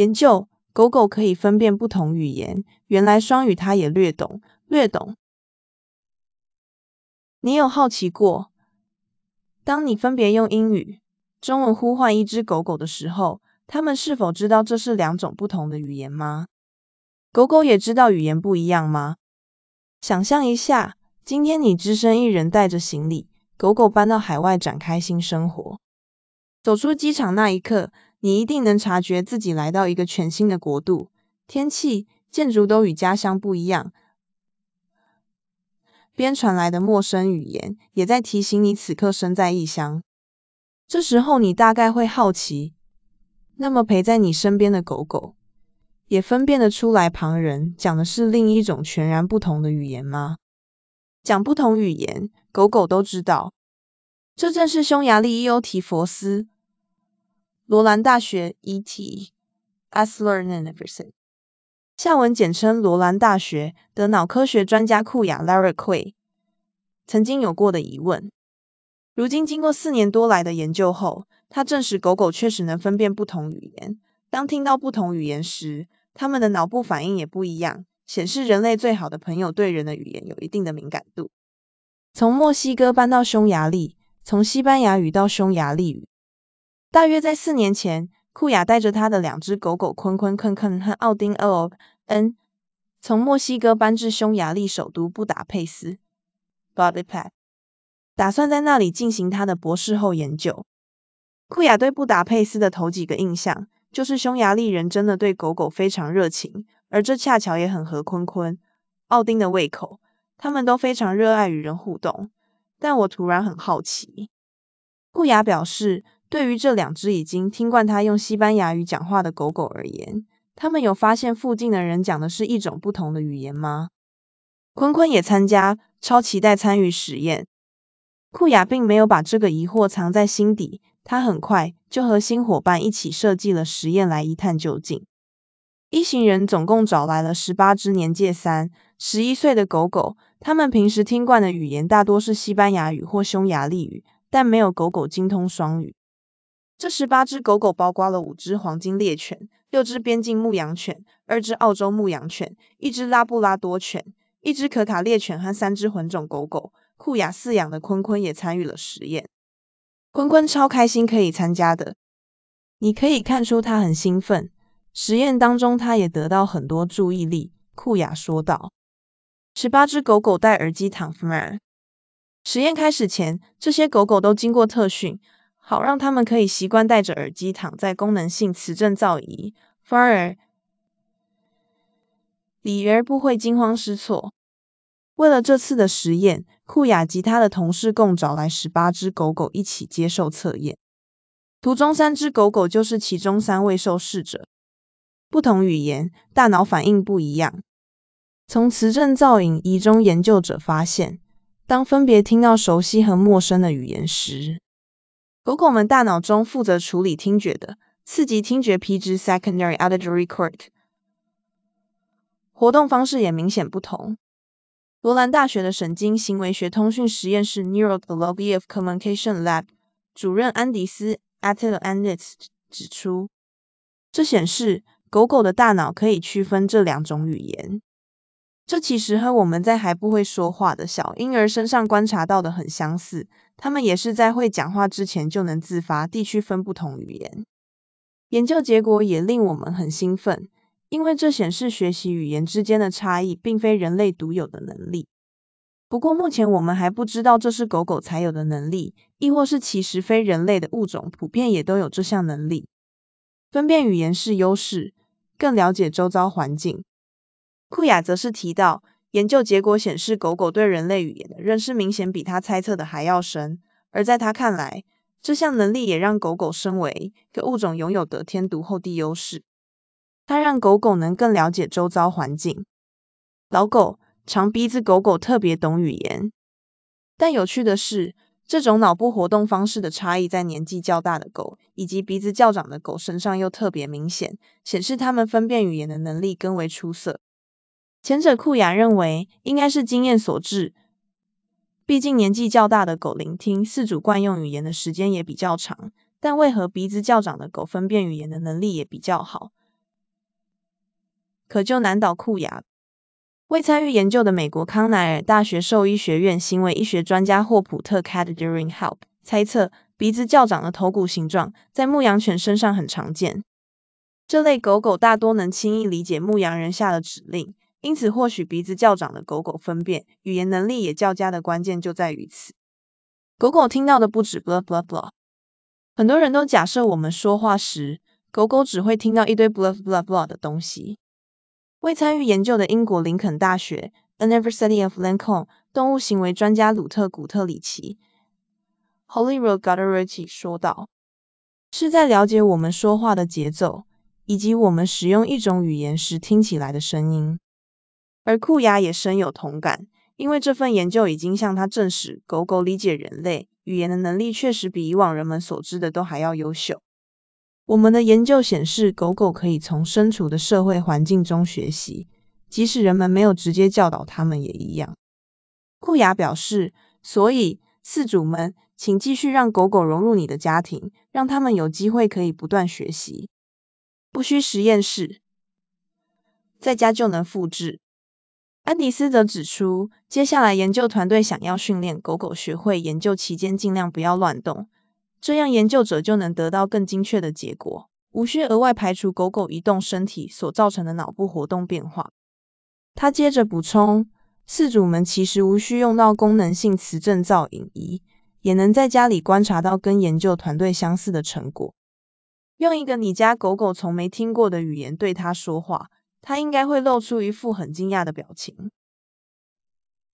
研究狗狗可以分辨不同语言，原来双语它也略懂，略懂。你有好奇过，当你分别用英语、中文呼唤一只狗狗的时候，它们是否知道这是两种不同的语言吗？狗狗也知道语言不一样吗？想象一下，今天你只身一人带着行李，狗狗搬到海外展开新生活。走出机场那一刻。你一定能察觉自己来到一个全新的国度，天气、建筑都与家乡不一样。边传来的陌生语言也在提醒你此刻身在异乡。这时候你大概会好奇，那么陪在你身边的狗狗也分辨得出来旁人讲的是另一种全然不同的语言吗？讲不同语言，狗狗都知道。这正是匈牙利伊欧提佛斯。罗兰大学 （E.T. Asler University） 下文简称罗兰大学的脑科学专家库亚 （Lara Quay） 曾经有过的疑问。如今经过四年多来的研究后，他证实狗狗确实能分辨不同语言。当听到不同语言时，它们的脑部反应也不一样，显示人类最好的朋友对人的语言有一定的敏感度。从墨西哥搬到匈牙利，从西班牙语到匈牙利语。大约在四年前，库雅带着他的两只狗狗坤坤、肯肯和奥丁 （O N） 从墨西哥搬至匈牙利首都布达佩斯 （Budapest），打算在那里进行他的博士后研究。库雅对布达佩斯的头几个印象，就是匈牙利人真的对狗狗非常热情，而这恰巧也很合坤坤、奥丁的胃口，他们都非常热爱与人互动。但我突然很好奇，库雅表示。对于这两只已经听惯他用西班牙语讲话的狗狗而言，他们有发现附近的人讲的是一种不同的语言吗？坤坤也参加，超期待参与实验。库雅并没有把这个疑惑藏在心底，他很快就和新伙伴一起设计了实验来一探究竟。一行人总共找来了十八只年届三、十一岁的狗狗，他们平时听惯的语言大多是西班牙语或匈牙利语，但没有狗狗精通双语。这十八只狗狗包括了五只黄金猎犬、六只边境牧羊犬、二只澳洲牧羊犬、一只拉布拉多犬、一只可卡猎犬和三只混种狗狗。库雅饲养的坤坤也参与了实验。坤坤超开心可以参加的，你可以看出他很兴奋。实验当中，他也得到很多注意力。库雅说道。十八只狗狗戴耳机躺。实验开始前，这些狗狗都经过特训。好让他们可以习惯戴着耳机躺在功能性磁振造仪，反而李儿不会惊慌失措。为了这次的实验，库雅及他的同事共找来十八只狗狗一起接受测验。图中三只狗狗就是其中三位受试者，不同语言，大脑反应不一样。从磁振造影仪中，研究者发现，当分别听到熟悉和陌生的语言时，狗狗们大脑中负责处理听觉的刺激听觉皮质 （secondary auditory cortex） 活动方式也明显不同。罗兰大学的神经行为学通讯实验室 （Neurobiology of Communication Lab） 主任安迪斯 a t i l a n d i s 指出，这显示狗狗的大脑可以区分这两种语言。这其实和我们在还不会说话的小婴儿身上观察到的很相似。他们也是在会讲话之前就能自发地区分不同语言。研究结果也令我们很兴奋，因为这显示学习语言之间的差异并非人类独有的能力。不过目前我们还不知道这是狗狗才有的能力，亦或是其实非人类的物种普遍也都有这项能力。分辨语言是优势，更了解周遭环境。库雅则是提到。研究结果显示，狗狗对人类语言的认识明显比他猜测的还要深。而在他看来，这项能力也让狗狗身为一个物种拥有得天独厚的优势。它让狗狗能更了解周遭环境。老狗、长鼻子狗狗特别懂语言，但有趣的是，这种脑部活动方式的差异在年纪较大的狗以及鼻子较长的狗身上又特别明显，显示它们分辨语言的能力更为出色。前者库雅认为应该是经验所致，毕竟年纪较大的狗聆听四主惯用语言的时间也比较长。但为何鼻子较长的狗分辨语言的能力也比较好？可就难倒库雅。未参与研究的美国康奈尔大学兽医学院行为医学专家霍普特 c a t d u r i n g Help 猜测，鼻子较长的头骨形状在牧羊犬身上很常见。这类狗狗大多能轻易理解牧羊人下的指令，因此或许鼻子较长的狗狗分辨语言能力也较佳的关键就在于此。狗狗听到的不止 blah blah blah，很多人都假设我们说话时，狗狗只会听到一堆 blah blah blah 的东西。未参与研究的英国林肯大学 University of Lincoln 动物行为专家鲁特古特里奇 Holy Road g a t t e r i t y 说道：“是在了解我们说话的节奏。”以及我们使用一种语言时听起来的声音，而库雅也深有同感，因为这份研究已经向他证实，狗狗理解人类语言的能力确实比以往人们所知的都还要优秀。我们的研究显示，狗狗可以从身处的社会环境中学习，即使人们没有直接教导它们也一样。库雅表示，所以饲主们，请继续让狗狗融入你的家庭，让它们有机会可以不断学习。不需实验室，在家就能复制。安迪斯则指出，接下来研究团队想要训练狗狗学会研究期间尽量不要乱动，这样研究者就能得到更精确的结果，无需额外排除狗狗移动身体所造成的脑部活动变化。他接着补充，饲主们其实无需用到功能性磁振造影仪，也能在家里观察到跟研究团队相似的成果。用一个你家狗狗从没听过的语言对它说话，他应该会露出一副很惊讶的表情。